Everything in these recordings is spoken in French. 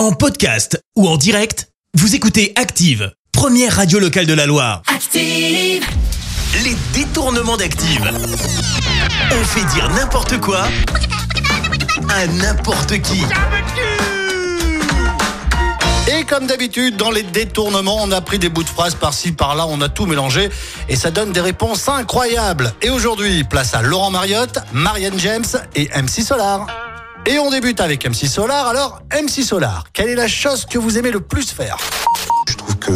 En podcast ou en direct, vous écoutez Active, première radio locale de la Loire. Active. Les détournements d'Active. On fait dire n'importe quoi à n'importe qui. Et comme d'habitude, dans les détournements, on a pris des bouts de phrases par-ci, par-là, on a tout mélangé et ça donne des réponses incroyables. Et aujourd'hui, place à Laurent Mariotte, Marianne James et MC Solar. Et on débute avec MC Solar. Alors, MC Solar, quelle est la chose que vous aimez le plus faire? Je trouve que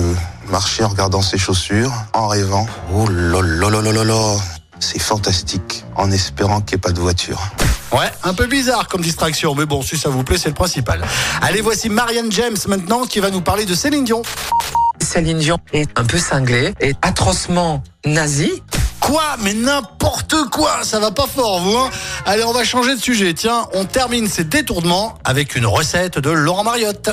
marcher en regardant ses chaussures, en rêvant, oh là là là là là là, c'est fantastique, en espérant qu'il n'y ait pas de voiture. Ouais, un peu bizarre comme distraction, mais bon, si ça vous plaît, c'est le principal. Allez, voici Marianne James maintenant qui va nous parler de Céline Dion. Céline Dion est un peu cinglée et atrocement nazie. Quoi Mais n'importe quoi Ça va pas fort, vous hein Allez, on va changer de sujet. Tiens, on termine ces détournements avec une recette de Laurent Mariotte.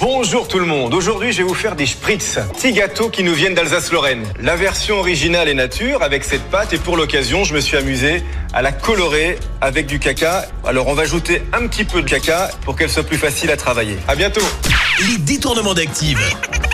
Bonjour tout le monde, aujourd'hui je vais vous faire des spritz, petits gâteaux qui nous viennent d'Alsace-Lorraine. La version originale est nature avec cette pâte et pour l'occasion je me suis amusé à la colorer avec du caca. Alors on va ajouter un petit peu de caca pour qu'elle soit plus facile à travailler. À bientôt Les détournements d'Active.